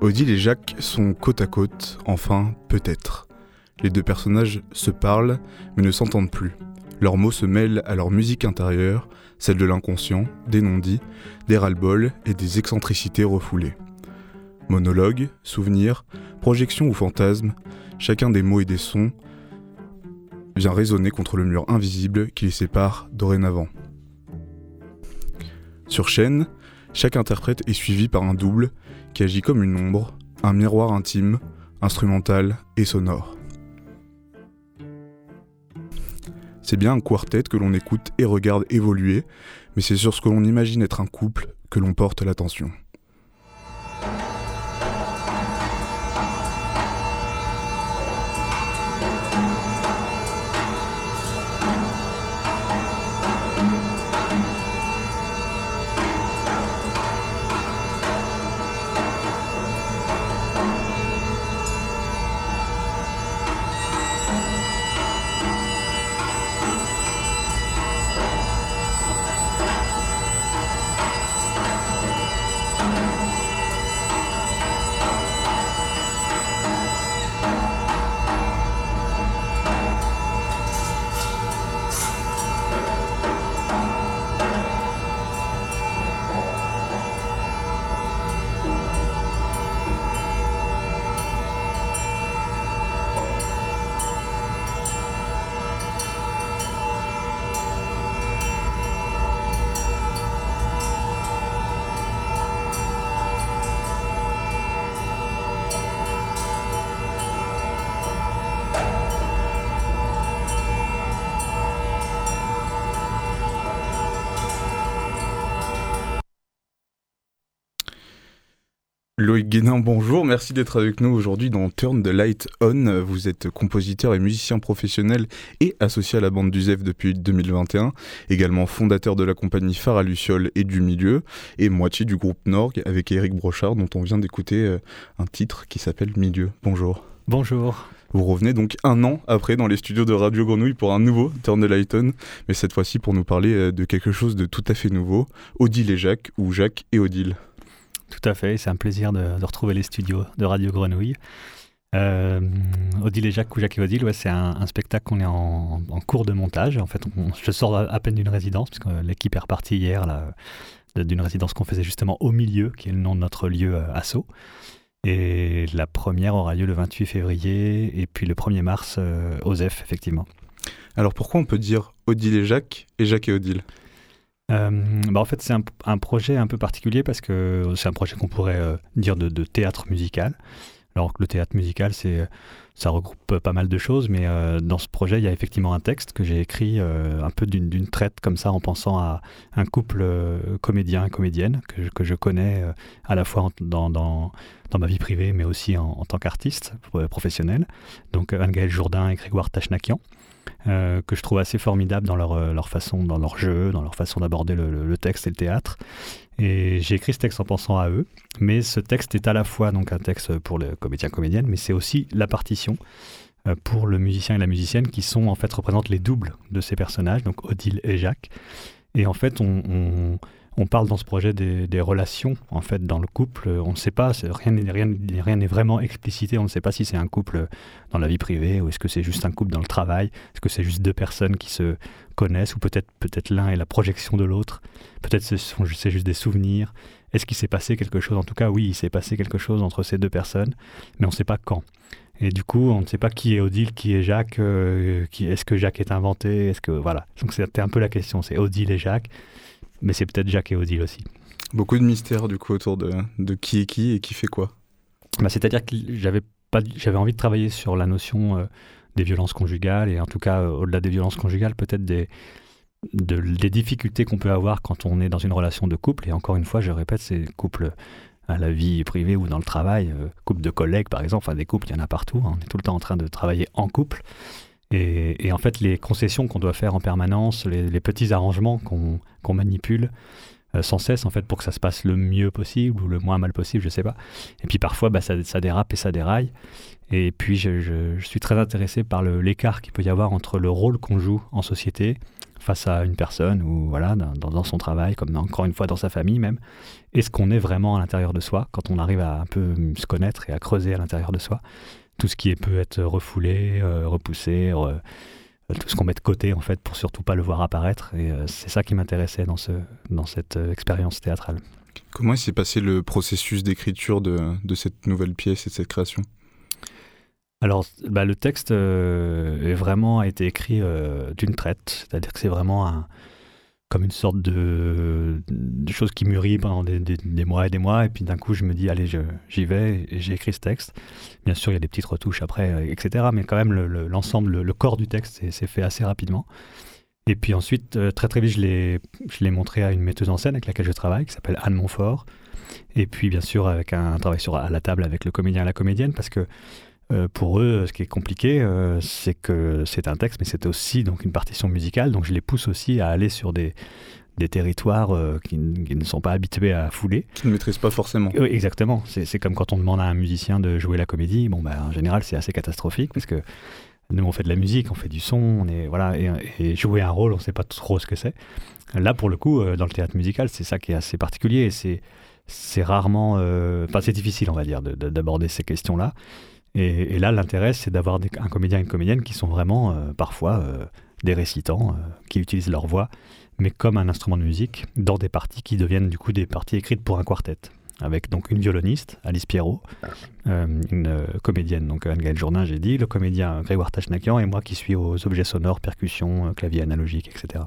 Odile et Jacques sont côte à côte, enfin, peut-être. Les deux personnages se parlent, mais ne s'entendent plus. Leurs mots se mêlent à leur musique intérieure, celle de l'inconscient, des non-dits, des ras-le-bol et des excentricités refoulées. Monologues, souvenirs, projections ou fantasmes, chacun des mots et des sons vient résonner contre le mur invisible qui les sépare dorénavant. Sur chaîne, chaque interprète est suivi par un double qui agit comme une ombre, un miroir intime, instrumental et sonore. C'est bien un quartet que l'on écoute et regarde évoluer, mais c'est sur ce que l'on imagine être un couple que l'on porte l'attention. Loïc Guénin, bonjour, merci d'être avec nous aujourd'hui dans Turn the Light On. Vous êtes compositeur et musicien professionnel et associé à la bande du ZEF depuis 2021, également fondateur de la compagnie Phare à Luciole et du Milieu, et moitié du groupe Norg avec Eric Brochard dont on vient d'écouter euh, un titre qui s'appelle Milieu. Bonjour. Bonjour. Vous revenez donc un an après dans les studios de Radio Grenouille pour un nouveau Turn the Light On, mais cette fois-ci pour nous parler euh, de quelque chose de tout à fait nouveau, Odile et Jacques, ou Jacques et Odile. Tout à fait, c'est un plaisir de, retrouver les studios de Radio Grenouille. Euh, Odile et Jacques ou Jacques et Odile, ouais, c'est un, spectacle qu'on est en, cours de montage. En fait, je sors à, à peine d'une résidence, puisque l'équipe est repartie hier d'une résidence qu'on faisait justement au milieu, qui est le nom de notre lieu euh, asso. Et la première aura lieu le 28 février, et puis le 1er mars euh, ZEF, effectivement. Alors pourquoi on peut dire Odile et Jacques et Jacques et Odile? Euh, bah en fait, c'est un, projet un peu particulier parce que c'est un projet qu'on pourrait euh, dire de, théâtre musical. Alors que le théâtre musical, ça regroupe pas mal de choses, mais euh, dans ce projet, il y a effectivement un texte que j'ai écrit un peu d'une, traite comme ça, en pensant à un couple comédien comédienne que, je- connais à la fois dans, ma vie privée, mais aussi en, en tant qu'artiste professionnel. Donc Anne-Gaëlle Jourdain et Grégoire Tachnakian euh, que je trouve assez formidable dans leur, euh, leur façon, dans leur jeu, dans leur façon d'aborder le, texte et le théâtre. Et j'ai écrit ce texte en pensant à eux, mais ce texte est à la fois donc un texte pour le comédien comédienne, mais c'est aussi la partition euh, pour le musicien et la musicienne qui sont en fait représentent les doubles de ces personnages, donc Odile et Jacques. Et en fait, on- on parle dans ce projet des, relations en fait dans le couple. On ne sait pas, rien n'est vraiment explicité. On ne sait pas si c'est un couple dans la vie privée ou est-ce que c'est juste un couple dans le travail. Est-ce que c'est juste deux personnes qui se connaissent ou peut-être peut-être l'un est la projection de l'autre. Peut-être ce sont c'est juste des souvenirs. Est-ce qu'il s'est passé quelque chose? En tout cas, oui, il s'est passé quelque chose entre ces deux personnes, mais on ne sait pas quand. Et du coup, on ne sait pas qui est Odile, qui est Jacques, euh, est-ce que Jacques est inventé, est-ce que voilà. Donc c'était un peu la question, c'est Odile et Jacques, mais c'est peut-être Jacques et Odile aussi. Beaucoup de mystères du coup autour de, de qui est qui et qui fait quoi. Bah, C'est-à-dire que j'avais pas, j'avais envie de travailler sur la notion euh, des violences conjugales et en tout cas euh, au-delà des violences conjugales, peut-être des de- des difficultés qu'on peut avoir quand on est dans une relation de couple. Et encore une fois, je répète, c'est couple à la vie privée ou dans le travail, couple de collègues par exemple, enfin des couples, il y en a partout, hein. on est tout le temps en train de travailler en couple. Et, en fait, les concessions qu'on doit faire en permanence, les, petits arrangements qu'on manipule, euh, sans cesse en fait pour que ça se passe le mieux possible ou le moins mal possible, je sais pas. Et puis parfois bah, ça, dérape et ça déraille. Et puis je, suis très intéressé par l'écart qu'il peut y avoir entre le rôle qu'on joue en société face à une personne ou voilà dans, dans, son travail, comme encore une fois dans sa famille même, et ce qu'on est vraiment à l'intérieur de soi quand on arrive à un peu se connaître et à creuser à l'intérieur de soi tout ce qui peut être refoulé, euh, repoussé tout ce qu'on met de côté en fait pour surtout pas le voir apparaître. Et euh, c'est ça qui m'intéressait dans, ce, dans cette euh, expérience théâtrale. Comment s'est passé le processus d'écriture de, de, cette nouvelle pièce et de cette création? Alors, bah, le texte est vraiment a été écrit d'une traite, c'est-à-dire que c'est vraiment un, comme une sorte de, de chose qui mûrit pendant des, mois et des mois. Et puis d'un coup, je me dis, allez, j'y vais et j'ai écrit ce texte. Bien sûr, il y a des petites retouches après, euh, etc. Mais quand même, l'ensemble, le, corps du texte s'est fait assez rapidement. Et puis ensuite, euh, très très vite, je l'ai montré à une metteuse en scène avec laquelle je travaille, qui s'appelle Anne Montfort. Et puis, bien sûr, avec un, un travail sur, à la table avec le comédien et la comédienne, parce que euh, pour eux, ce qui est compliqué, euh, c'est que c'est un texte, mais c'est aussi donc une partition musicale. Donc je les pousse aussi à aller sur des, des territoires euh, qui, ne sont pas habitués à fouler. Qui ne maîtrisent pas forcément. Oui, exactement. C'est comme quand on demande à un musicien de jouer la comédie. Bon, bah, en général, c'est assez catastrophique parce que nous, on fait de la musique, on fait du son, on est, voilà, et, jouer un rôle, on ne sait pas trop ce que c'est. Là, pour le coup, dans le théâtre musical, c'est ça qui est assez particulier. C'est c'est rarement, enfin, c'est difficile, on va dire, d'aborder ces questions-là. Et, là, l'intérêt, c'est d'avoir un comédien et une comédienne qui sont vraiment euh, parfois euh, des récitants, euh, qui utilisent leur voix, mais comme un instrument de musique, dans des parties qui deviennent du coup des parties écrites pour un quartet. Avec donc une violoniste, Alice Pierrot, une comédienne, donc Anne-Gaëlle Jourdain, j'ai dit, le comédien Grégoire Tachnakian, et moi qui suis aux objets sonores, percussions, clavier analogique, etc.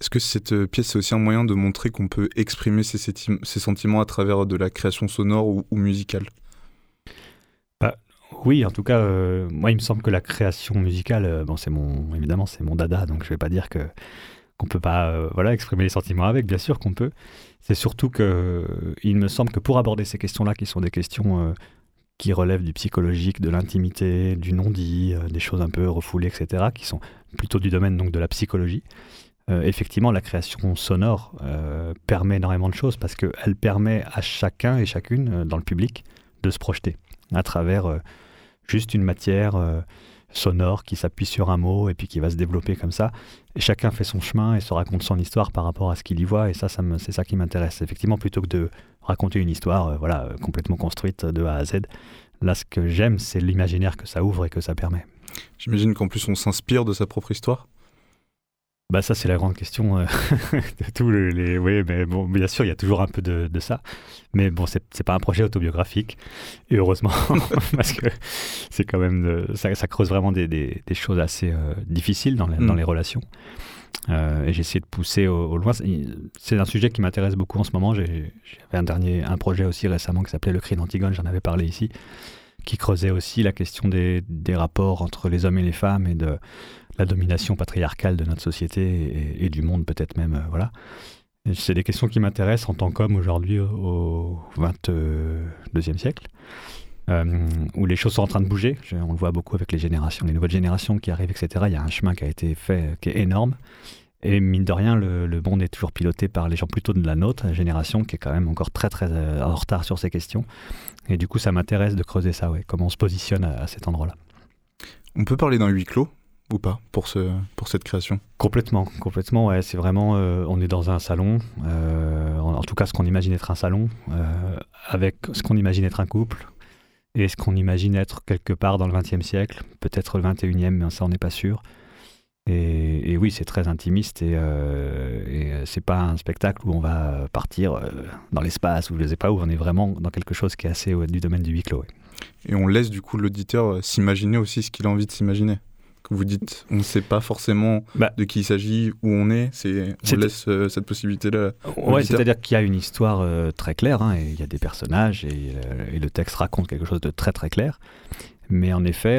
Est-ce que cette pièce, c'est aussi un moyen de montrer qu'on peut exprimer ses, sentiments à travers de la création sonore ou musicale? Oui, en tout cas, euh, moi, il me semble que la création musicale, euh, bon, c'est mon, évidemment, c'est mon dada, donc je vais pas dire que qu'on peut pas, euh, voilà, exprimer les sentiments avec. Bien sûr qu'on peut. C'est surtout que, il me semble que pour aborder ces questions-là, qui sont des questions qui relèvent du psychologique, de l'intimité, du non-dit, des choses un peu refoulées, etc., qui sont plutôt du domaine donc de la psychologie. effectivement, la création sonore permet énormément de choses parce qu'elle permet à chacun et chacune dans le public de se projeter à travers juste une matière euh, sonore qui s'appuie sur un mot et puis qui va se développer comme ça. Et chacun fait son chemin et se raconte son histoire par rapport à ce qu'il y voit. Et ça, c'est ça qui m'intéresse. Effectivement, plutôt que de raconter une histoire euh, voilà, complètement construite de A à Z, là, ce que j'aime, c'est l'imaginaire que ça ouvre et que ça permet. J'imagine qu'en plus, on s'inspire de sa propre histoire bah ça c'est la grande question euh, de tous les, oui mais bon bien sûr il y a toujours un peu de, ça. Mais bon c'est pas un projet autobiographique. Et heureusement parce que c'est quand même ça, creuse vraiment des, choses assez euh, difficiles dans les, dans mm. les relations. Euh, et j'ai essayé de pousser au, loin. C'est un sujet qui m'intéresse beaucoup en ce moment. J'avais un dernier un projet aussi récemment qui s'appelait le cri d'Antigone j'en avais parlé ici qui creusait aussi la question des, des rapports entre les hommes et les femmes et de la domination patriarcale de notre société et, du monde peut-être même. Euh, voilà. C'est des questions qui m'intéressent en tant qu'homme aujourd'hui au 22e siècle, euh, où les choses sont en train de bouger. on le voit beaucoup avec les générations, les nouvelles générations qui arrivent, etc. Il y a un chemin qui a été fait qui est énorme. Et mine de rien, le, monde est toujours piloté par les gens plutôt de la nôtre, génération, qui est quand même encore très très euh, en retard sur ces questions. Et du coup, ça m'intéresse de creuser ça, ouais, comment on se positionne à cet endroit-là. On peut parler d'un huis clos? Ou pas pour, ce, pour cette création? Complètement, complètement, ouais. C'est vraiment, euh, on est dans un salon, euh, en, tout cas ce qu'on imagine être un salon, euh, avec ce qu'on imagine être un couple, et ce qu'on imagine être quelque part dans le XXe siècle, peut-être le XXIe, mais ça on n'est pas sûr. Et, oui, c'est très intimiste et, et c'est pas un spectacle où on va partir dans l'espace ou je sais pas où on est vraiment dans quelque chose qui est assez du domaine du huis clos. Et on laisse du coup l'auditeur s'imaginer aussi ce qu'il a envie de s'imaginer? Vous dites, on ne sait pas forcément bah. de qui il s'agit, où on est, c'est, on laisse euh, cette possibilité-là. Ouais, c'est-à-dire qu'il y a une histoire euh, très claire, hein, et il y a des personnages, euh, et, le texte raconte quelque chose de très très clair. Mais en effet,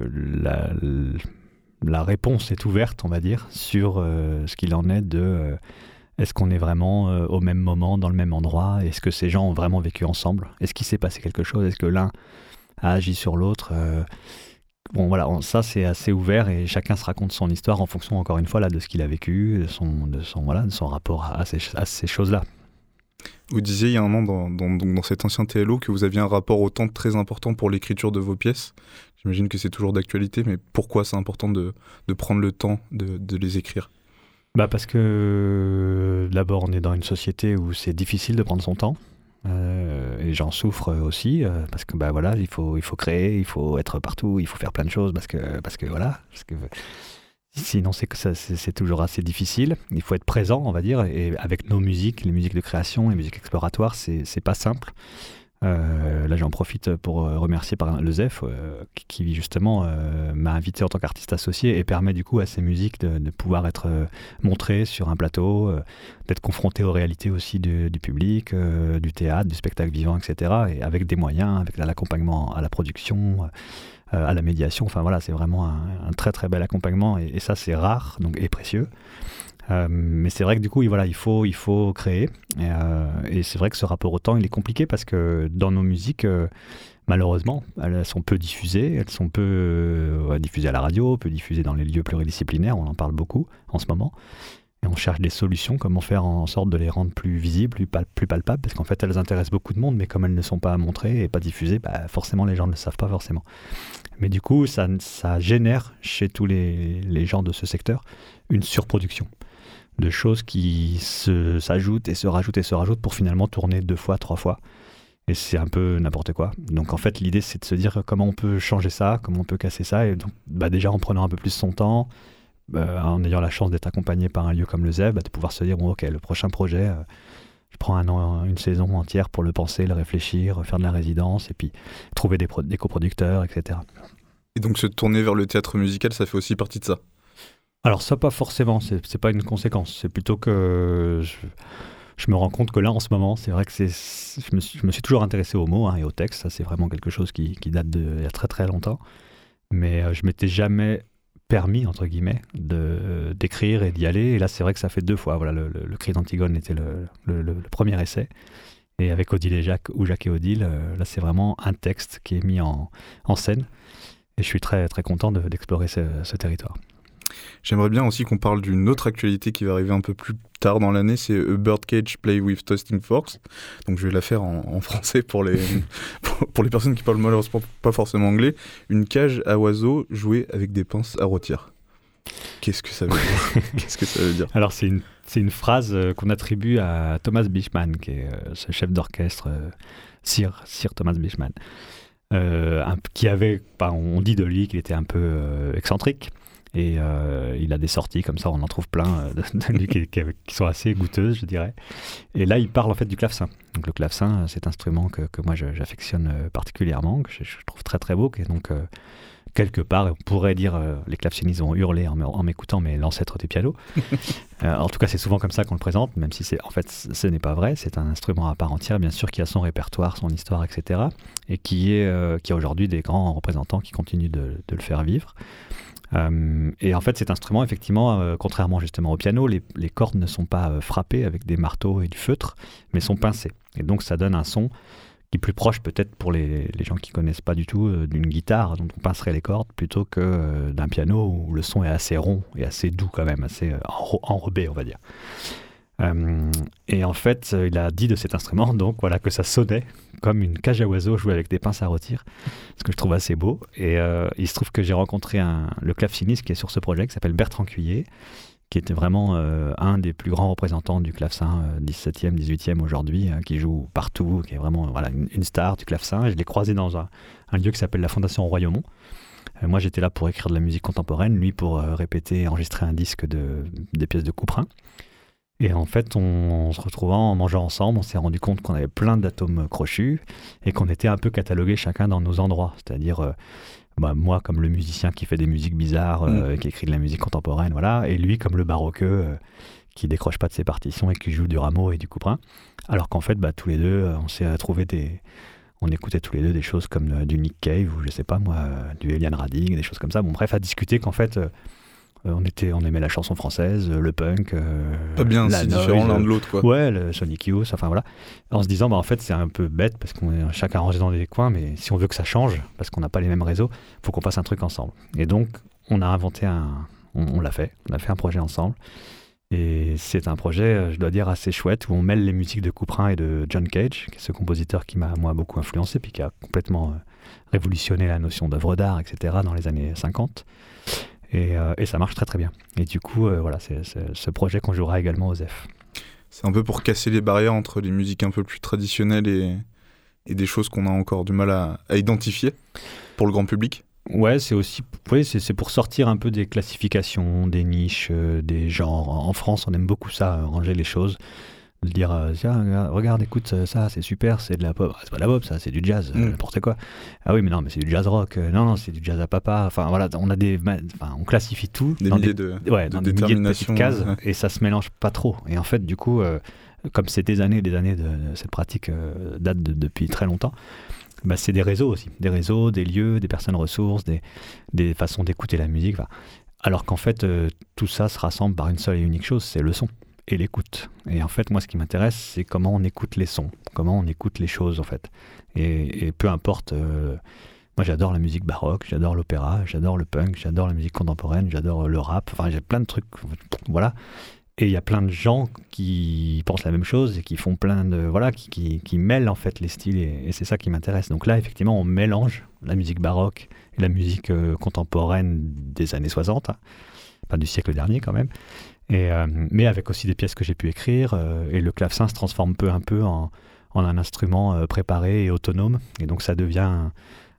la, la, réponse est ouverte, on va dire, sur ce qu'il en est de Est-ce qu'on est vraiment au même moment, dans le même endroit Est-ce que ces gens ont vraiment vécu ensemble Est-ce qu'il s'est passé quelque chose Est-ce que l'un a agi sur l'autre Bon voilà, ça c'est assez ouvert et chacun se raconte son histoire en fonction encore une fois là de ce qu'il a vécu, de son, de son, voilà, de son rapport à ces, à ces choses-là. Vous disiez il y a un an dans, dans, dans, cet ancien TLO que vous aviez un rapport au temps très important pour l'écriture de vos pièces. J'imagine que c'est toujours d'actualité, mais pourquoi c'est important de, de, prendre le temps de, de les écrire? Bah Parce que d'abord on est dans une société où c'est difficile de prendre son temps. Euh, et j'en souffre aussi euh, parce que bah voilà il faut il faut créer il faut être partout il faut faire plein de choses parce que parce que voilà sinon c'est que c'est toujours assez difficile. Il faut être présent on va dire et avec nos musiques les musiques de création les musiques exploratoires c'est pas simple euh, là, j'en profite pour euh, remercier le ZEF, euh, qui, justement m'a invité en tant qu'artiste associé et permet du coup à ces musiques de, pouvoir être montrées sur un plateau, d'être confronté aux réalités aussi du, public, du théâtre, du spectacle vivant, etc. Et avec des moyens, avec l'accompagnement à la production, à la médiation. Enfin voilà, c'est vraiment un, très très bel accompagnement et, et ça c'est rare donc, et précieux. Euh, mais c'est vrai que du coup, il faut, créer. Euh, et, c'est vrai que ce rapport au temps, il est compliqué parce que dans nos musiques, euh, malheureusement, elles sont peu diffusées. Elles sont peu diffusées à la radio, peu diffusées dans les lieux pluridisciplinaires. On en parle beaucoup en ce moment. Et on cherche des solutions, comment faire en sorte de les rendre plus visibles, plus, palpables, parce qu'en fait elles intéressent beaucoup de monde, mais comme elles ne sont pas montrées et pas diffusées, bah forcément les gens ne le savent pas forcément. Mais du coup, ça, génère chez tous les gens de ce secteur une surproduction de choses qui s'ajoutent et se rajoutent et se rajoutent pour finalement tourner deux fois, trois fois. Et c'est un peu n'importe quoi. Donc en fait, l'idée, c'est de se dire comment on peut changer ça, comment on peut casser ça. Et donc, bah, déjà en prenant un peu plus son temps, euh, en ayant la chance d'être accompagné par un lieu comme le ZEB, bah, de pouvoir se dire bon, ok, le prochain projet, euh, je prends un an, une saison entière pour le penser, le réfléchir, faire de la résidence et puis trouver des, des coproducteurs, etc. Et donc se tourner vers le théâtre musical, ça fait aussi partie de ça? Alors ça, pas forcément, c'est pas une conséquence. C'est plutôt que je, me rends compte que là, en ce moment, c'est vrai que je, me suis toujours intéressé aux mots hein, et au texte. Ça, c'est vraiment quelque chose qui, date d'il y a très très longtemps. Mais euh, je m'étais jamais permis, entre guillemets, de, d'écrire et d'y aller. Et là, c'est vrai que ça fait deux fois. Voilà, le, cri d'Antigone était le, premier essai. Et avec Odile et Jacques, ou Jacques et Odile, euh, là, c'est vraiment un texte qui est mis en, scène. Et je suis très très content d'explorer ce territoire. J'aimerais bien aussi qu'on parle d'une autre actualité qui va arriver un peu plus tard dans l'année, c'est A Birdcage Play with Toasting Forks. Donc je vais la faire en, français pour les, pour, les personnes qui parlent malheureusement pas forcément anglais. Une cage à oiseaux jouée avec des pinces à rôtir. Qu'est-ce que ça veut dire? Qu'est-ce que ça veut dire? Alors c'est une, c'est une phrase euh, qu'on attribue à Thomas Bichman, qui est euh, ce chef d'orchestre, euh, Sir, Sir Thomas Bichman, qui avait, on dit de lui qu'il était un peu excentrique, et euh, il a des sorties comme ça, on en trouve plein euh, de, qui, sont assez goûteuses, je dirais. Et là, il parle en fait du clavecin. Donc le clavecin, c'est un instrument que, que moi j'affectionne euh, particulièrement, que je, trouve très très beau. Et donc, quelque part, on pourrait dire, les clavecinistes vont hurler en, m'écoutant, mais l'ancêtre du piano. en tout cas, c'est souvent comme ça qu'on le présente, même si c'est en fait ce n'est pas vrai. C'est un instrument à part entière, bien sûr, qui a son répertoire, son histoire, etc. Et qui, est, qui a aujourd'hui des grands représentants qui continuent de, de le faire vivre. Euh, et en fait, cet instrument, effectivement, euh, contrairement justement au piano, les, cordes ne sont pas euh, frappées avec des marteaux et du feutre, mais sont pincées. Et donc, ça donne un son qui est plus proche peut-être pour les, gens qui connaissent pas du tout d'une guitare dont on pincerait les cordes plutôt que d'un piano où le son est assez rond et assez doux quand même, assez enrobé, on va dire. Euh, et en fait, il a dit de cet instrument, donc voilà, que ça sonnait comme une cage à oiseaux jouée avec des pinces à rôtir, ce que je trouve assez beau. Et euh, il se trouve que j'ai rencontré le claveciniste qui est sur ce projet, qui s'appelle Bertrand Cuillet, qui était vraiment euh, un des plus grands représentants du clavecin 17e, 18e aujourd'hui, hein, qui joue partout, qui est vraiment une, star du clavecin. Et je l'ai croisé dans un, lieu qui s'appelle la Fondation Royaumont. moi, j'étais là pour écrire de la musique contemporaine, lui pour répéter, enregistrer un disque de, des pièces de Couperin. Et en fait, on, se retrouvant, en mangeant ensemble, on s'est rendu compte qu'on avait plein d'atomes crochus et qu'on était un peu catalogués chacun dans nos endroits. C'est-à-dire, euh, bah, moi comme le musicien qui fait des musiques bizarres, euh, mm. qui écrit de la musique contemporaine, voilà, et lui comme le baroqueux euh, qui décroche pas de ses partitions et qui joue du rameau et du couperin. Alors qu'en fait, bah, tous les deux, on s'est trouvé des. On écoutait tous les deux des choses comme du Nick Cave ou je sais pas moi, du Eliane Radig, des choses comme ça. Bon, bref, à discuter qu'en fait Euh, on, était, on aimait la chanson française, le punk. Pas bien, c'est différent l'un de l'autre, quoi. Ouais, le Sonic Youth, enfin voilà. En se disant, bah, en fait, c'est un peu bête parce qu'on est chacun rangé dans des coins, mais si on veut que ça change, parce qu'on n'a pas les mêmes réseaux, il faut qu'on fasse un truc ensemble. Et donc, on a inventé un. On, l'a fait, on a fait un projet ensemble. Et c'est un projet, je dois dire, assez chouette où on mêle les musiques de Couperin et de John Cage, qui est ce compositeur qui m'a, moi, beaucoup influencé, puis qui a complètement révolutionné la notion d'œuvre d'art, etc., dans les années 50. Euh, et, ça marche très très bien. Et du coup, euh, voilà, c'est ce projet qu'on jouera également aux F. C'est un peu pour casser les barrières entre les musiques un peu plus traditionnelles et, et des choses qu'on a encore du mal à, identifier pour le grand public Ouais, c'est aussi oui, c'est pour sortir un peu des classifications, des niches, euh, des genres. En France, on aime beaucoup ça, ranger les choses dire euh, tiens regarde écoute euh, ça c'est super c'est de la pop ah, c'est pas de la pop ça c'est du jazz euh, mm. n'importe quoi. Ah oui mais non mais c'est du jazz rock non non c'est du jazz à papa enfin voilà on a des enfin, on classifie tout des dans milliers des, de, ouais, dans des milliers de petites cases et ça se mélange pas trop. Et en fait du coup comme c'est des années des années de, cette pratique date depuis très longtemps bah, c'est des réseaux aussi des réseaux des lieux des personnes ressources des, des façons d'écouter la musique alors qu'en fait tout ça se rassemble par une seule et unique chose c'est le son et l'écoute. Et en fait, moi, ce qui m'intéresse, c'est comment on écoute les sons, comment on écoute les choses, en fait. Et, peu importe. Euh, moi, j'adore la musique baroque, j'adore l'opéra, j'adore le punk, j'adore la musique contemporaine, j'adore le rap. Enfin, j'ai plein de trucs. Voilà. Et il y a plein de gens qui pensent la même chose et qui font plein de. Voilà, qui, qui, mêlent en fait les styles et, c'est ça qui m'intéresse. Donc là, effectivement, on mélange la musique baroque et la musique euh, contemporaine des années 60, hein. enfin du siècle dernier quand même. Euh, mais avec aussi des pièces que j'ai pu écrire. Euh, et le clavecin se transforme peu à peu en, un instrument euh, préparé et autonome. Et donc ça devient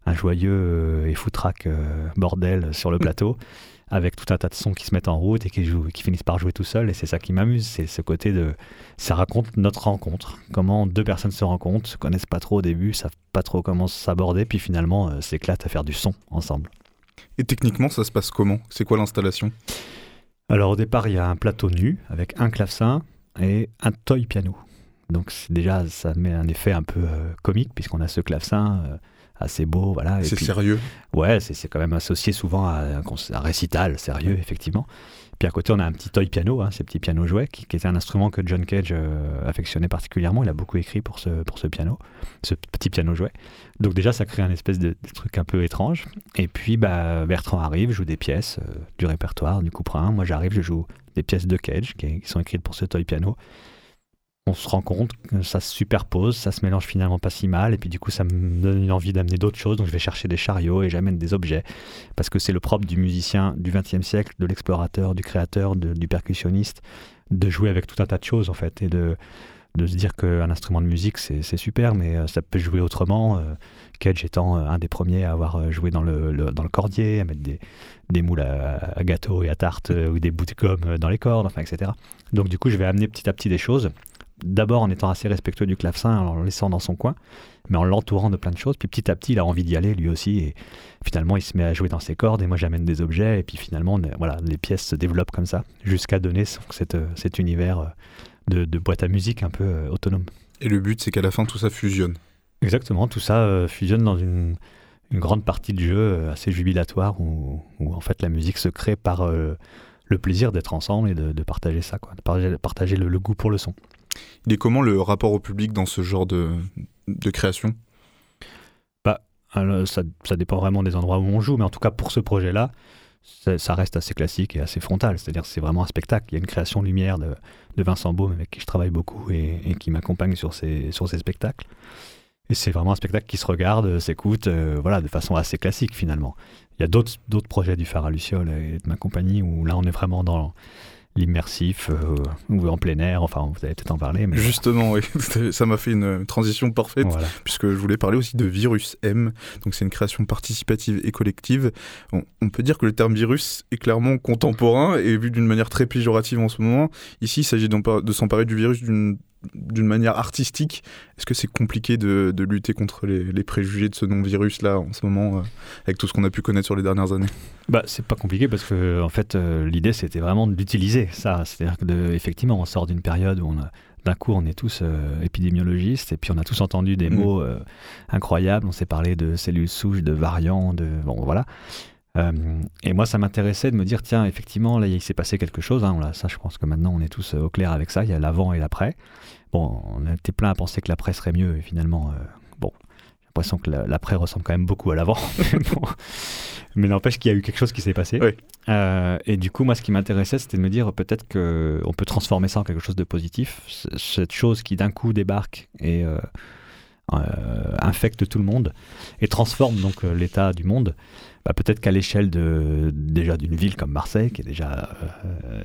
un, joyeux et foutraque bordel sur le plateau. avec tout un tas de sons qui se mettent en route et qui, jouent, qui finissent par jouer tout seul. Et c'est ça qui m'amuse, c'est ce côté de... Ça raconte notre rencontre, comment deux personnes se rencontrent, se connaissent pas trop au début, savent pas trop comment s'aborder, puis finalement s'éclatent à faire du son ensemble. Et techniquement, ça se passe comment? C'est quoi l'installation? Alors au départ, il y a un plateau nu avec un clavecin et un toy piano. Donc déjà, ça met un effet un peu euh, comique puisqu'on a ce clavecin euh, assez beau, voilà. C'est sérieux? Ouais, c'est quand même associé souvent à un, récital sérieux, effectivement. Puis à côté, on a un petit toy piano, hein, ces petits pianos jouets, qui, était un instrument que John Cage euh, affectionnait particulièrement. Il a beaucoup écrit pour ce, pour ce piano, ce petit piano jouet. Donc déjà, ça crée un espèce de, truc un peu étrange. Et puis, bah, Bertrand arrive, joue des pièces euh, du répertoire, du couperin. Moi, j'arrive, je joue des pièces de Cage qui, sont écrites pour ce toy piano on se rend compte que ça se superpose, ça se mélange finalement pas si mal, et puis du coup ça me donne une envie d'amener d'autres choses, donc je vais chercher des chariots et j'amène des objets, parce que c'est le propre du musicien du XXe siècle, de l'explorateur, du créateur, du percussionniste, de jouer avec tout un tas de choses en fait, et de, de se dire qu'un instrument de musique c'est super, mais euh, ça peut jouer autrement. Euh, Cage étant euh, un des premiers à avoir joué dans le, dans le cordier, à mettre des, des moules à, à gâteau et à tarte ou des bouts de gomme dans les cordes, enfin, etc. Donc du coup, je vais amener petit à petit des choses d'abord en étant assez respectueux du clavecin, en le laissant dans son coin, mais en l'entourant de plein de choses. Puis petit à petit, il a envie d'y aller lui aussi, et finalement, il se met à jouer dans ses cordes, et moi j'amène des objets, et puis finalement, voilà, les pièces se développent comme ça, jusqu'à donner cet, cet univers euh, de, boîte à musique un peu euh, autonome. Et le but, c'est qu'à la fin, tout ça fusionne. Exactement, tout ça euh, fusionne dans une, grande partie de jeu assez jubilatoire, où, en fait la musique se crée par le plaisir d'être ensemble et de, partager ça, quoi, de partager, le goût pour le son. Il est comment le rapport au public dans ce genre de, création? Bah, ça, dépend vraiment des endroits où on joue, mais en tout cas pour ce projet-là, ça, reste assez classique et assez frontal. C'est-à-dire c'est vraiment un spectacle. Il y a une création lumière de, Vincent Baume avec qui je travaille beaucoup et, qui m'accompagne sur ces, spectacles. Et c'est vraiment un spectacle qui se regarde, s'écoute, euh, voilà, de façon assez classique finalement. Il y a d'autres projets du Phare à Luciole et de ma compagnie où là on est vraiment dans l'immersif euh, ou en plein air, enfin vous allez peut-être en parler. Mais... Justement, oui, ça m'a fait une transition parfaite, puisque je voulais parler aussi de Virus M, donc c'est une création participative et collective. On, peut dire que le terme virus est clairement contemporain et vu d'une manière très péjorative en ce moment. Ici, il s'agit de s'emparer du virus d'une d'une manière artistique. Est-ce que c'est compliqué de, de, lutter contre les, préjugés de ce non-virus là en ce moment, euh, avec tout ce qu'on a pu connaître sur les dernières années? Bah, c'est pas compliqué parce que en fait, euh, l'idée c'était vraiment d'utiliser ça. C'est-à-dire que effectivement, on sort d'une période où on d'un coup, on est tous euh, épidémiologistes et puis on a tous entendu des mm. mots incroyables. On s'est parlé de cellules souches, de variants, de bon voilà. Et moi, ça m'intéressait de me dire, tiens, effectivement, là, il s'est passé quelque chose. Hein, ça, je pense que maintenant, on est tous au clair avec ça. Il y a l'avant et l'après. Bon, on était plein à penser que l'après serait mieux, et finalement, bon, j'ai l'impression que l'après ressemble quand même beaucoup à l'avant. Mais n'empêche qu'il y a eu quelque chose qui s'est passé. Euh, et du coup, moi, ce qui m'intéressait, c'était de me dire peut-être qu'on peut transformer ça en quelque chose de positif. Cette chose qui d'un coup débarque et euh, euh, infecte tout le monde et transforme donc l'état du monde. Bah, peut-être qu'à l'échelle déjà d'une ville comme Marseille, qui est déjà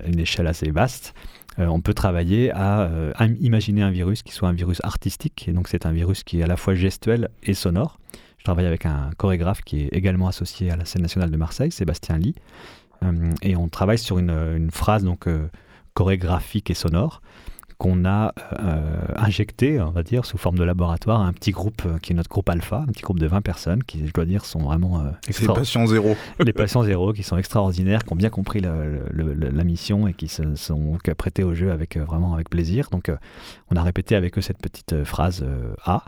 une échelle assez vaste, on peut travailler à, à, imaginer un virus qui soit un virus artistique. Et donc, c'est un virus qui est à la fois gestuel et sonore. Je travaille avec un chorégraphe qui est également associé à la scène nationale de Marseille, Sébastien Lee. Euh, et on travaille sur une, phrase donc euh, chorégraphique et sonore qu'on a euh, injecté, on va dire, sous forme de laboratoire à un petit groupe qui est notre groupe alpha, un petit groupe de 20 personnes qui, je dois dire, sont vraiment... les patients zéro. les patients zéro qui sont extraordinaires, qui ont bien compris la mission et qui se sont prêtés au jeu avec, vraiment avec plaisir. Donc on a répété avec eux cette petite phrase A.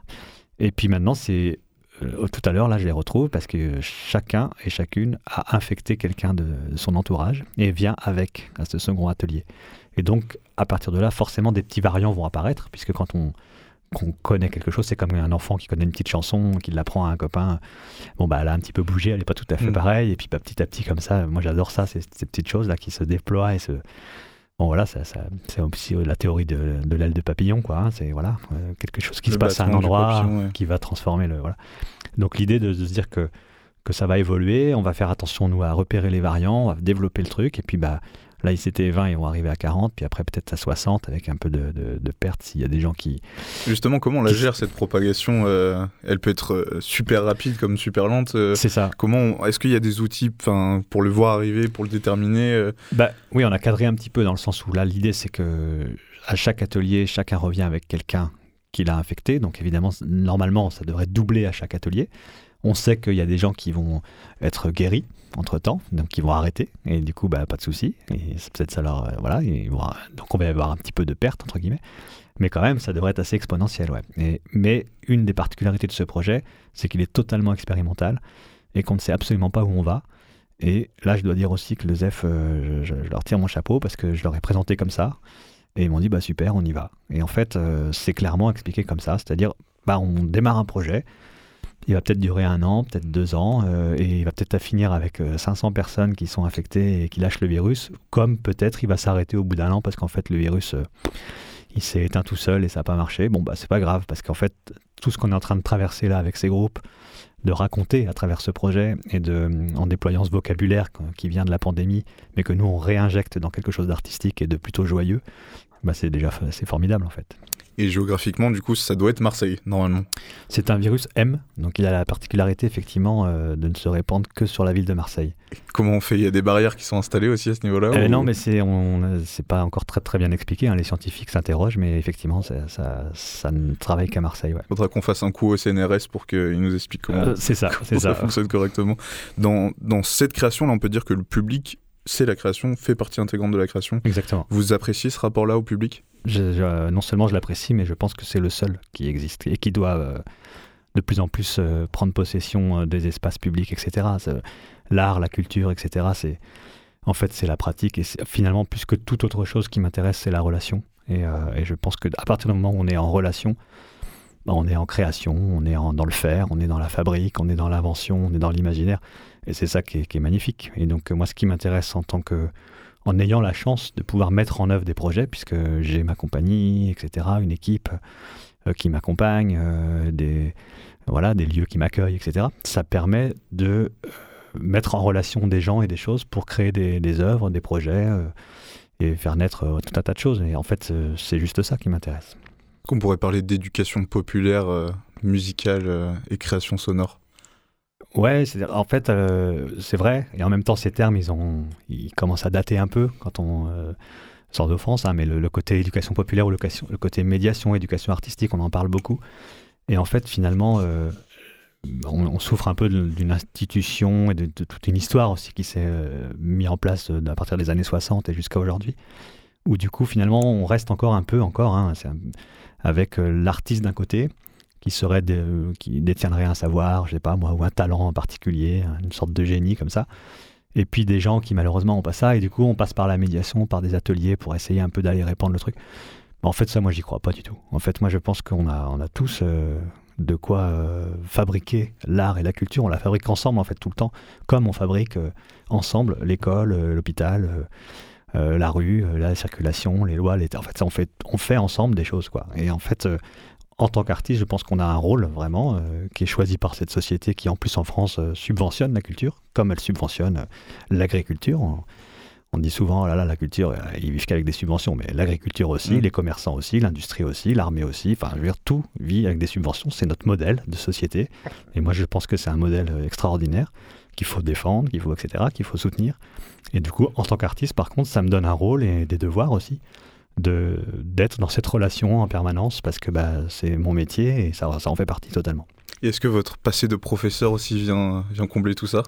Et puis maintenant, c'est euh, tout à l'heure, là, je les retrouve parce que chacun et chacune a infecté quelqu'un de, son entourage et vient avec à ce second atelier. Et donc, à partir de là, forcément, des petits variants vont apparaître, puisque quand on, connaît quelque chose, c'est comme un enfant qui connaît une petite chanson, qui l'apprend à un copain. Bon, bah, elle a un petit peu bougé, elle n'est pas tout à fait mm. pareille. Et puis, bah, petit à petit, comme ça, moi, j'adore ça, ces, ces petites choses-là qui se déploient et se, Bon voilà, ça, c'est aussi la théorie de, l'aile de papillon, quoi. Hein. c'est voilà euh, quelque chose qui se passe à un endroit qui va transformer le voilà. Donc l'idée de, de, se dire que que ça va évoluer, on va faire attention nous à repérer les variants, on va développer le truc et puis bah Là, ils étaient 20, ils vont arriver à 40, puis après peut-être à 60 avec un peu de, de, perte s'il y a des gens qui. Justement, comment on la gère cette propagation euh, Elle peut être euh, super rapide comme super lente. Euh, c'est ça. Comment Est-ce qu'il y a des outils pour le voir arriver, pour le déterminer bah, Oui, on a cadré un petit peu dans le sens où là, l'idée c'est que à chaque atelier, chacun revient avec quelqu'un qui l'a infecté. Donc évidemment, normalement, ça devrait doubler à chaque atelier. On sait qu'il y a des gens qui vont être guéris entre temps, donc ils vont arrêter, et du coup, bah, pas de souci. Peut-être ça leur. Euh, voilà, donc on va avoir un petit peu de perte, entre guillemets. Mais quand même, ça devrait être assez exponentiel, mais une des particularités de ce projet, c'est qu'il est totalement expérimental et qu'on ne sait absolument pas où on va. Et là, je dois dire aussi que le ZEF, euh, je, leur tire mon chapeau parce que je leur ai présenté comme ça. Et ils m'ont dit, bah super, on y va. Et en fait, euh, c'est clairement expliqué comme ça. C'est-à-dire, bah, on démarre un projet, il va peut-être durer un an, peut-être deux ans, euh, et il va peut-être finir avec 500 euh, personnes qui sont infectées et qui lâchent le virus, comme peut-être il va s'arrêter au bout d'un an parce qu'en fait le virus, euh, il s'est éteint tout seul et ça n'a pas marché. Bon, bah c'est pas grave, parce qu'en fait, tout ce qu'on est en train de traverser là avec ces groupes, de raconter à travers ce projet et de, en déployant ce vocabulaire qui vient de la pandémie, mais que nous on réinjecte dans quelque chose d'artistique et de plutôt joyeux, bah c'est déjà formidable en fait. Et géographiquement, du coup, ça doit être Marseille, normalement. C'est un virus M, donc il a la particularité, effectivement, euh, de ne se répandre que sur la ville de Marseille. comment on fait? Il y a des barrières qui sont installées aussi à ce niveau-là euh, Non, mais c'est c'est pas encore très très bien expliqué. Hein. Les scientifiques s'interrogent, mais effectivement, ça, ça, ne travaille qu'à Marseille. Il faudra qu'on fasse un coup au CNRS pour qu'ils nous expliquent comment, euh, c'est ça, ça. ça fonctionne correctement. Dans, dans cette création-là, on peut dire que le public c'est la création, fait partie intégrante de la création. Exactement. Vous appréciez ce rapport-là au public? Non seulement je l'apprécie, mais je pense que c'est le seul qui existe et qui doit euh, de plus en plus euh, prendre possession euh, des espaces publics, etc. L'art, la culture, etc. C'est en fait c'est la pratique et finalement plus que toute autre chose qui m'intéresse, c'est la relation. Et, et je pense que à partir du moment où on est en relation, bah, on est en création, on est dans le faire, on est dans la fabrique, on est dans l'invention, on est dans l'imaginaire. Et c'est ça qui est, magnifique. Et donc, moi, ce qui m'intéresse en tant que. en ayant la chance de pouvoir mettre en œuvre des projets, puisque j'ai ma compagnie, etc., une équipe euh, qui m'accompagne, euh, des, voilà, des lieux qui m'accueillent, etc., ça permet de euh, mettre en relation des gens et des choses pour créer des, des œuvres, des projets et faire naître tout un tas de choses. Et en fait, c'est juste ça qui m'intéresse. Qu'on pourrait parler d'éducation populaire, musicale et création sonore? Ouais, en fait, euh, c'est vrai. Et en même temps, ces termes, ils, ont, ils commencent à dater un peu quand on euh, sort de France. Hein, mais le, côté éducation populaire ou le, côté médiation, éducation artistique, on en parle beaucoup. Et en fait, finalement, euh, on, souffre un peu d'une institution et de, toute une histoire aussi qui s'est mise en place à partir des années 60 et jusqu'à aujourd'hui. Où du coup, finalement, on reste encore un peu, encore, hein, avec l'artiste d'un côté qui serait qui détiendrait un savoir, je sais pas moi, ou un talent en particulier, une sorte de génie comme ça. Et puis des gens qui malheureusement n'ont pas ça, et du coup on passe par la médiation, par des ateliers pour essayer un peu d'aller répandre le truc. En fait, ça, moi, j'y crois pas du tout. En fait, moi, je pense qu'on a, on a tous euh, de quoi euh, fabriquer l'art et la culture. On la fabrique ensemble, en fait, tout le temps, comme on fabrique euh, ensemble l'école, l'hôpital, la rue, la circulation, les lois, les... En fait, ça, on fait, on fait ensemble des choses, quoi. Et en fait, en tant qu'artiste, je pense qu'on a un rôle vraiment qui est choisi par cette société qui, en plus, en France, subventionne la culture, comme elle subventionne l'agriculture on dit souvent, oh là là, la culture, euh, ils vivent qu'avec des subventions, mais l'agriculture aussi, mm. les commerçants aussi, l'industrie aussi, l'armée aussi, enfin, je veux dire, tout vit avec des subventions, c'est notre modèle de société. Et moi, je pense que c'est un modèle euh, extraordinaire qu'il faut défendre, qu'il faut, etc., qu'il faut soutenir. Et du coup, en tant qu'artiste, par contre, ça me donne un rôle et des devoirs aussi de d'être dans cette relation en permanence parce que bah, c'est mon métier et ça, ça en fait partie totalement. Et est-ce que votre passé de professeur aussi vient, vient combler tout ça?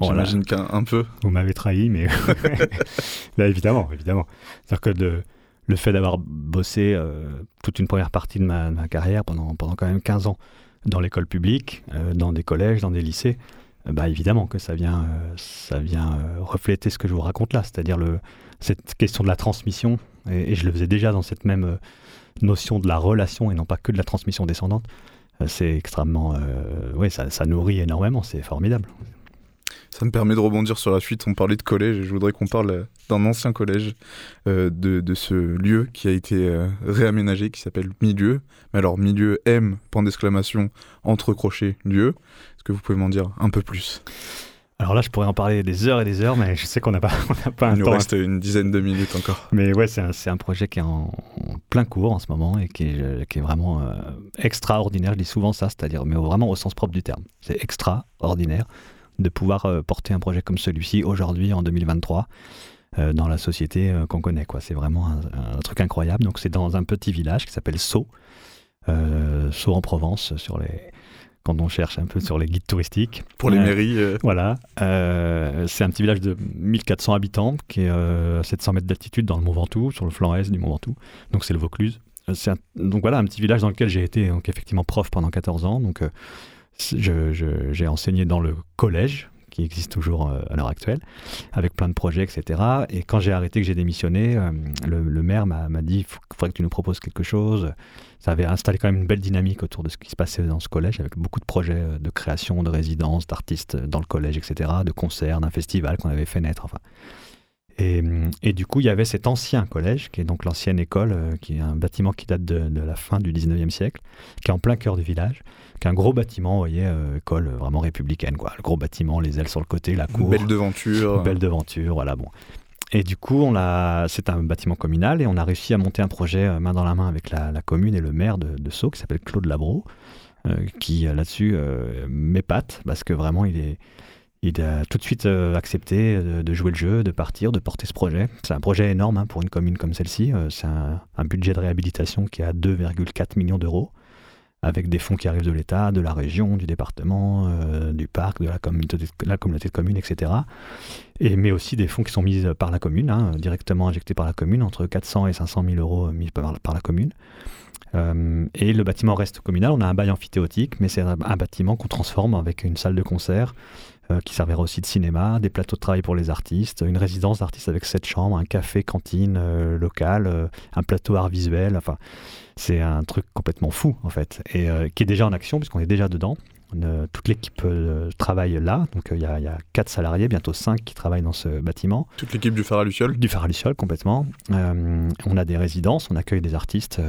J'imagine qu'un peu. Vous m'avez trahi, mais là, évidemment, évidemment. C'est-à-dire que le fait d'avoir bossé euh, toute une première partie de ma, carrière pendant, pendant quand même 15 ans dans l'école publique, euh, dans des collèges, dans des lycées, euh, bah évidemment que ça vient, ça vient refléter ce que je vous raconte là, c'est-à-dire cette question de la transmission, et, je le faisais déjà dans cette même notion de la relation et non pas que de la transmission descendante. c'est extrêmement, oui, ça, nourrit énormément, c'est formidable. Ça me permet de rebondir sur la suite. On parlait de collège et je voudrais qu'on parle d'un ancien collège, euh, de, ce lieu qui a été euh, réaménagé, qui s'appelle Milieu. Mais alors, Milieu M, point d'exclamation, entre crochets, lieu. Est-ce que vous pouvez m'en dire un peu plus? Alors là, je pourrais en parler des heures et des heures, mais je sais qu'on n'a pas, pas un Il nous reste une dizaine de minutes encore. Mais ouais, c'est un, un, projet qui est en, plein cours en ce moment et qui est, qui est vraiment euh, extraordinaire. Je dis souvent ça, c'est-à-dire, mais vraiment au sens propre du terme. C'est extraordinaire de pouvoir euh, porter un projet comme celui-ci aujourd'hui, en 2023. Euh, dans la société qu'on connaît. Quoi. C'est vraiment un, truc incroyable. Donc c'est dans un petit village qui s'appelle Sceaux, Sceaux en Provence, sur les... quand on cherche un peu sur les guides touristiques. Pour les mairies. Voilà. c'est un petit village de 1400 habitants qui est à 700 mètres d'altitude dans le Mont Ventoux, sur le flanc est du Mont Ventoux. Donc c'est le Vaucluse. donc voilà, un petit village dans lequel j'ai été donc effectivement prof pendant 14 ans. Donc j'ai enseigné dans le collège, qui existe toujours euh, à l'heure actuelle, avec plein de projets, etc. Et quand j'ai arrêté, que j'ai démissionné, euh, le, maire m'a dit, il faudrait que tu nous proposes quelque chose. Ça avait installé quand même une belle dynamique autour de ce qui se passait dans ce collège, avec beaucoup de projets euh, de création, de résidence, d'artistes dans le collège, etc., de concerts, d'un festival qu'on avait fait naître. Enfin. Et, du coup, il y avait cet ancien collège, qui est donc l'ancienne école, qui est un bâtiment qui date de, de, la fin du 19e siècle, qui est en plein cœur du village, un gros bâtiment, vous voyez, euh, école vraiment républicaine, quoi. Le gros bâtiment, les ailes sur le côté, la cour. belle devanture. belle devanture, voilà, bon. Et du coup, on a, c'est un bâtiment communal et on a réussi à monter un projet euh, main dans la main avec la, commune et le maire de, de Sceaux qui s'appelle Claude Labro, euh, qui là-dessus m'épate parce que vraiment il est, il a tout de suite accepté de, jouer le jeu, de partir, de porter ce projet. C'est un projet énorme hein, pour une commune comme celle-ci. c'est un, un, budget de réhabilitation qui est à 2,4 millions d'euros avec des fonds qui arrivent de l'État, de la région, du département, euh, du parc, de la communauté, de, communes, etc. Et, mais aussi des fonds qui sont mis par la commune, hein, directement injectés par la commune, entre 400 et 500 000 euros mis par, la commune. Euh, et le bâtiment reste communal, on a un bail amphithéotique, mais c'est un, bâtiment qu'on transforme avec une salle de concert euh, qui servira aussi de cinéma, des plateaux de travail pour les artistes, une résidence d'artistes avec sept chambres, un café, cantine local, un plateau art visuel, enfin c'est un truc complètement fou en fait, et euh, qui est déjà en action puisqu'on est déjà dedans. Toute l'équipe euh, travaille là, donc euh, il y, a quatre salariés, bientôt cinq qui travaillent dans ce bâtiment. Toute l'équipe du Phare à Luciole Du Phare à Luciole, complètement. on a des résidences, on accueille des artistes,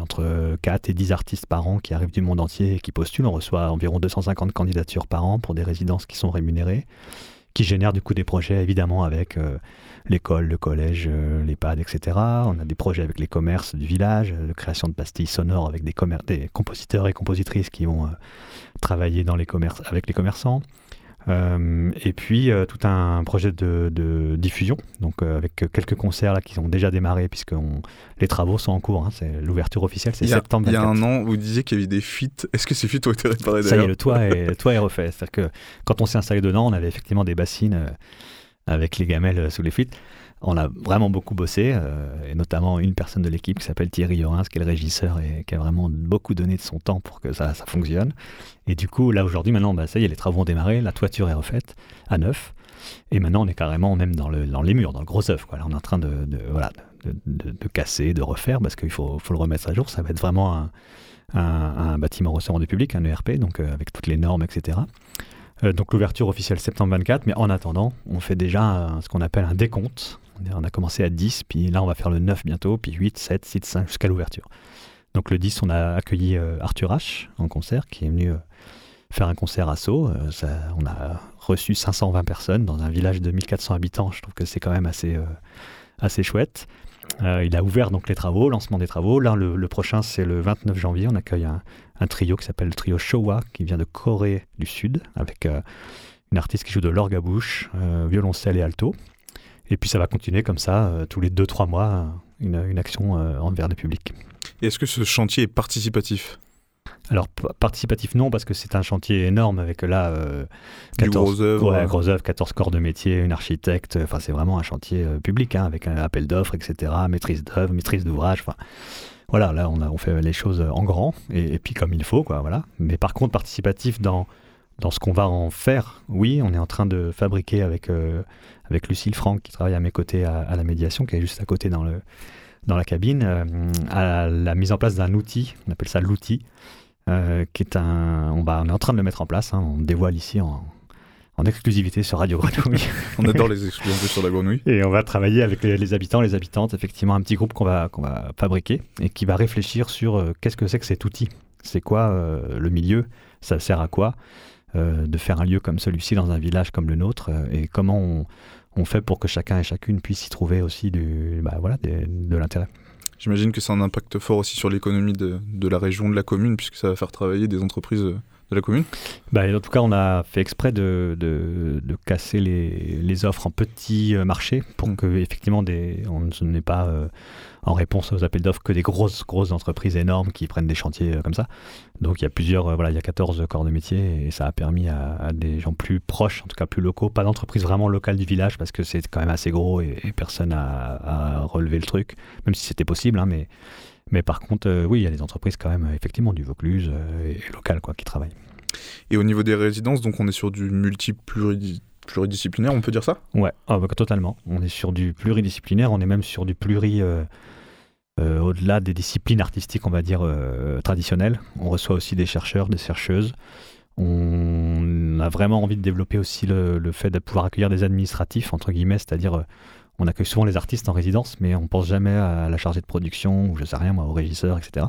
entre 4 et 10 artistes par an qui arrivent du monde entier et qui postulent. On reçoit environ 250 candidatures par an pour des résidences qui sont rémunérées, qui génèrent du coup des projets évidemment avec l'école, le collège, euh, l'EHPAD, etc. On a des projets avec les commerces du village, de création de pastilles sonores avec des, des compositeurs et compositrices qui vont euh, travailler dans les commerces, avec les commerçants. Euh, et puis tout un projet de, diffusion, donc avec quelques concerts là qui ont déjà démarré puisque les travaux sont en cours. Hein. c'est l'ouverture officielle, c'est septembre. Il y a un an, vous disiez qu'il y avait des fuites. Est-ce que ces fuites ont été réparées Ça y est, le toit est, le toit est refait. C'est-à-dire que quand on s'est installé dedans, on avait effectivement des bassines avec les gamelles sous les fuites. On a vraiment beaucoup bossé, et notamment une personne de l'équipe qui s'appelle Thierry Yorins, qui est le régisseur et qui a vraiment beaucoup donné de son temps pour que ça, fonctionne. Et du coup, là aujourd'hui, maintenant, bah, ça y est, les travaux ont démarré, la toiture est refaite à neuf. Et maintenant, on est carrément même dans, le, dans les murs, dans le gros œuf. On est en train de, casser, de refaire, parce qu'il faut, le remettre à jour. Ça va être vraiment un, un, bâtiment recevant du public, un ERP, donc euh, avec toutes les normes, etc. Euh, donc l'ouverture officielle septembre 24, mais en attendant, on fait déjà ce qu'on appelle un décompte. On a commencé à 10, puis là on va faire le 9 bientôt, puis 8, 7, 6, 5 jusqu'à l'ouverture. Donc le 10, on a accueilli euh, Arthur H en concert, qui est venu faire un concert à Sceaux. on a reçu 520 personnes dans un village de 1400 habitants. Je trouve que c'est quand même assez, chouette. Euh, il a ouvert donc les travaux, lancement des travaux. Là, le, prochain, c'est le 29 janvier. On accueille un, trio qui s'appelle le trio Showa, qui vient de Corée du Sud, avec euh, une artiste qui joue de l'orgue à bouche, euh, violoncelle et alto. Et puis ça va continuer comme ça, tous les 2-3 mois, une, une action envers le public. Est-ce que ce chantier est participatif? Alors, participatif, non, parce que c'est un chantier énorme avec là. 14, euh, gros œuvre. Ouais, 14 corps de métier, une architecte. Enfin, c'est vraiment un chantier euh, public, hein, avec un appel d'offres, etc., maîtrise d'œuvre, maîtrise d'ouvrage. Enfin, voilà, là, on, a, on fait les choses en grand, et, puis comme il faut, quoi, voilà. Mais par contre, participatif dans, dans ce qu'on va en faire, oui, on est en train de fabriquer avec, euh, avec Lucille Franck, qui travaille à mes côtés à, la médiation, qui est juste à côté dans le dans la cabine, à la mise en place d'un outil, on appelle ça l'outil, euh, qui est un. On, est en train de le mettre en place. Hein. on dévoile ici en, en exclusivité sur Radio Grenouille. on adore les exclusivités sur la Grenouille. Et on va travailler avec les, habitants, les habitantes, effectivement, un petit groupe qu'on va, qu'on va fabriquer et qui va réfléchir sur euh, qu'est-ce que c'est que cet outil? C'est quoi euh, le milieu? Ça sert à quoi? De faire un lieu comme celui-ci dans un village comme le nôtre et comment on, on, fait pour que chacun et chacune puisse y trouver aussi du, bah, voilà, de l'intérêt. J'imagine que c'est un impact fort aussi sur l'économie de, de, la région, de la commune, puisque ça va faire travailler des entreprises euh, de la commune? Bah, En tout cas, on a fait exprès de, de, de casser les, les, offres en petits euh, marchés pour mm. que effectivement des, on ne pas euh, en réponse aux appels d'offres que des grosses, grosses entreprises énormes qui prennent des chantiers euh, comme ça. Donc il y a plusieurs, voilà, il y a 14 corps de métier et ça a permis à, des gens plus proches, en tout cas plus locaux, pas d'entreprise vraiment locale du village parce que c'est quand même assez gros et, personne n'a à relever le truc, même si c'était possible, hein, mais mais par contre, euh, oui, il y a des entreprises quand même, effectivement, du Vaucluse euh, et, local, quoi, qui travaillent. Et au niveau des résidences, donc on est sur du multi-pluridisciplinaire, on peut dire ça? Ouais, ah, bah, totalement. On est sur du pluridisciplinaire, on est même sur du pluri... Euh, au-delà des disciplines artistiques, on va dire, traditionnelles. On reçoit aussi des chercheurs, des chercheuses. On a vraiment envie de développer aussi le, le fait de pouvoir accueillir des administratifs, entre guillemets, c'est-à-dire on accueille souvent les artistes en résidence, mais on pense jamais à la chargée de production, ou je sais rien, moi, au régisseur, etc.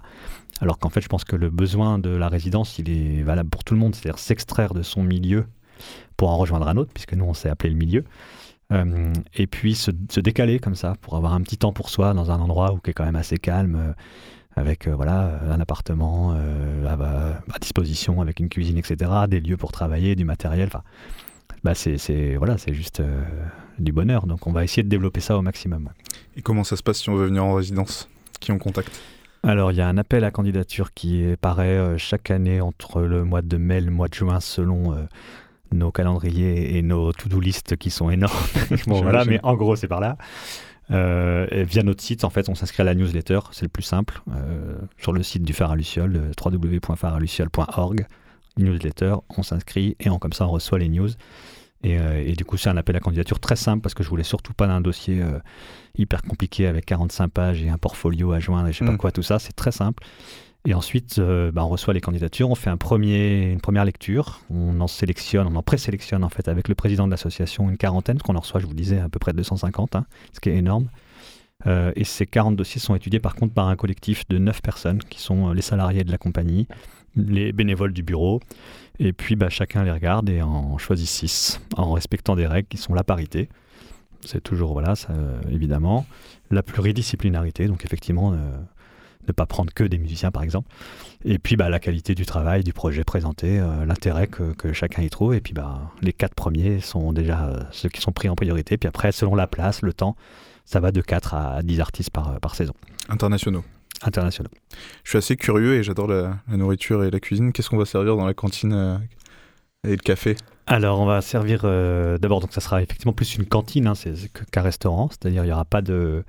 Alors qu'en fait, je pense que le besoin de la résidence, il est valable pour tout le monde, c'est-à-dire s'extraire de son milieu pour en rejoindre un autre, puisque nous, on s'est appelé le milieu. Euh, et puis se, décaler comme ça, pour avoir un petit temps pour soi dans un endroit où qui est quand même assez calme, euh, avec euh, voilà un appartement à, disposition, avec une cuisine, etc., des lieux pour travailler, du matériel. Enfin, bah c'est voilà, c'est juste du bonheur. Donc on va essayer de développer ça au maximum. Et comment ça se passe si on veut venir en résidence? Qui on contacte? Alors, il y a un appel à candidature qui paraît euh, chaque année entre le mois de mai et le mois de juin selon euh, nos calendriers et nos to-do list qui sont énormes. bon, voilà, mais en gros, c'est par là. Euh, via notre site, en fait, on s'inscrit à la newsletter, c'est le plus simple, sur le site du phare à Luciole, newsletter, on s'inscrit et on, comme ça on reçoit les news. Euh, et, du coup, c'est un appel à candidature très simple parce que je voulais surtout pas d'un dossier euh, hyper compliqué avec 45 pages et un portfolio à joindre et je sais pas mm. quoi, tout ça. C'est très simple. Et ensuite, euh, bah, on reçoit les candidatures, on fait un premier, une première lecture, on en sélectionne, on en présélectionne en fait avec le président de l'association une quarantaine, qu'on en reçoit, je vous disais, à peu près 250, hein, ce qui est énorme. et ces 40 dossiers sont étudiés par contre par un collectif de 9 personnes qui sont les salariés de la compagnie, les bénévoles du bureau, et puis bah, chacun les regarde et en choisit six, en respectant des règles qui sont la parité. C'est toujours, voilà, ça, évidemment. La pluridisciplinarité, donc effectivement, euh, ne pas prendre que des musiciens par exemple. Et puis bah, la qualité du travail, du projet présenté, euh, l'intérêt que, chacun y trouve. Et puis bah, les quatre premiers sont déjà euh, ceux qui sont pris en priorité. Puis après, selon la place, le temps, ça va de 4 à 10 artistes par saison. Internationaux internationaux. Je suis assez curieux et j'adore la, nourriture et la cuisine. Qu'est-ce qu'on va servir dans la cantine euh, et le café? Alors, on va servir euh, d'abord, donc ça sera effectivement plus une cantine hein, qu'un restaurant, c'est-à-dire il n'y aura pas de.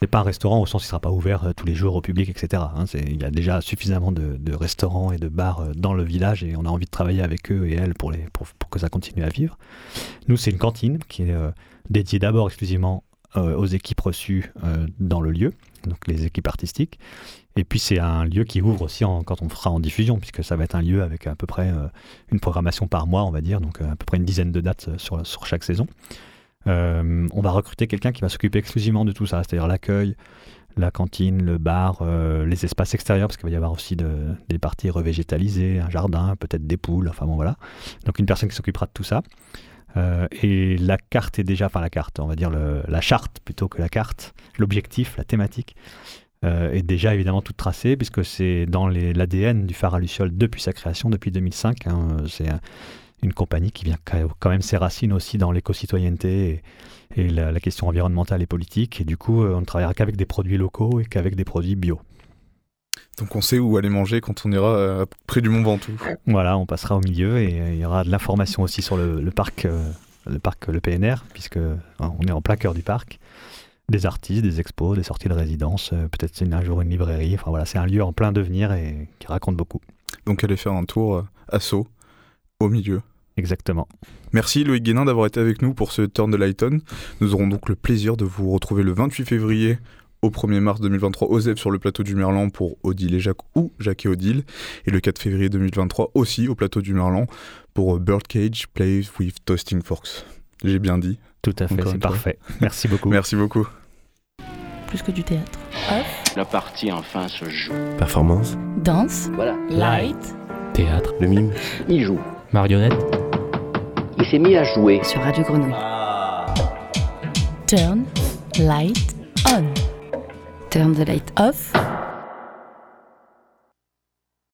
C'est pas un restaurant au sens il ne sera pas ouvert euh, tous les jours au public, etc. hein. Il y a déjà suffisamment de, de restaurants et de bars euh, dans le village et on a envie de travailler avec eux et elles pour, les, pour, pour que ça continue à vivre. Nous, c'est une cantine qui est dédiée d'abord exclusivement aux équipes reçues dans le lieu, donc les équipes artistiques. Et puis c'est un lieu qui ouvre aussi quand on fera en diffusion, puisque ça va être un lieu avec à peu près euh, une programmation par mois, on va dire, donc euh, à peu près une dizaine de dates euh, sur, chaque saison. On va recruter quelqu'un qui va s'occuper exclusivement de tout ça, c'est-à-dire l'accueil, la cantine, le bar, les espaces extérieurs, parce qu'il va y avoir aussi de- des parties revégétalisées, un jardin, peut-être des poules, enfin bon voilà. Donc une personne qui s'occupera de tout ça. Euh, et la carte est déjà, enfin la carte, on va dire le- la charte plutôt que la carte, l'objectif, la thématique, euh, est déjà évidemment toute tracée, puisque c'est dans l'ADN du phare à Luciole depuis sa création, depuis 2005. hein. c'est un- une compagnie qui vient quand même ses racines aussi dans l'éco-citoyenneté et, et la, la question environnementale et politique. Et du coup, euh, on ne travaillera qu'avec des produits locaux et qu'avec des produits bio. Donc on sait où aller manger quand on ira euh, près du Mont Ventoux. Voilà, on passera au milieu et euh, il y aura de l'information aussi sur le, le parc, euh, le parc, le PNR, puisque euh, on est en plein cœur du parc. Des artistes, des expos, des sorties de résidence, euh, peut-être un jour une librairie. Enfin voilà, c'est un lieu en plein devenir et qui raconte beaucoup. Donc allez faire un tour à Sceaux, au milieu. Exactement. Merci Loïc Guénin d'avoir été avec nous pour ce Turn de Lighton. Nous aurons donc le plaisir de vous retrouver le 28 février au 1er mars 2023 au ZEP sur le plateau du Merlan pour Odile et Jacques ou Jacques et Odile. Et le 4 février 2023 aussi au plateau du Merlan pour Birdcage Plays with Toasting Forks. J'ai bien dit. Tout à fait, c'est parfait. Merci beaucoup. Merci beaucoup. Plus que du théâtre. La partie enfin se joue. Performance, Danse, Voilà, light, Théâtre. le mime, il joue. Marionnette. Il s'est mis à jouer. sur Radio Grenouille. Turn, light, on. Turn the light off.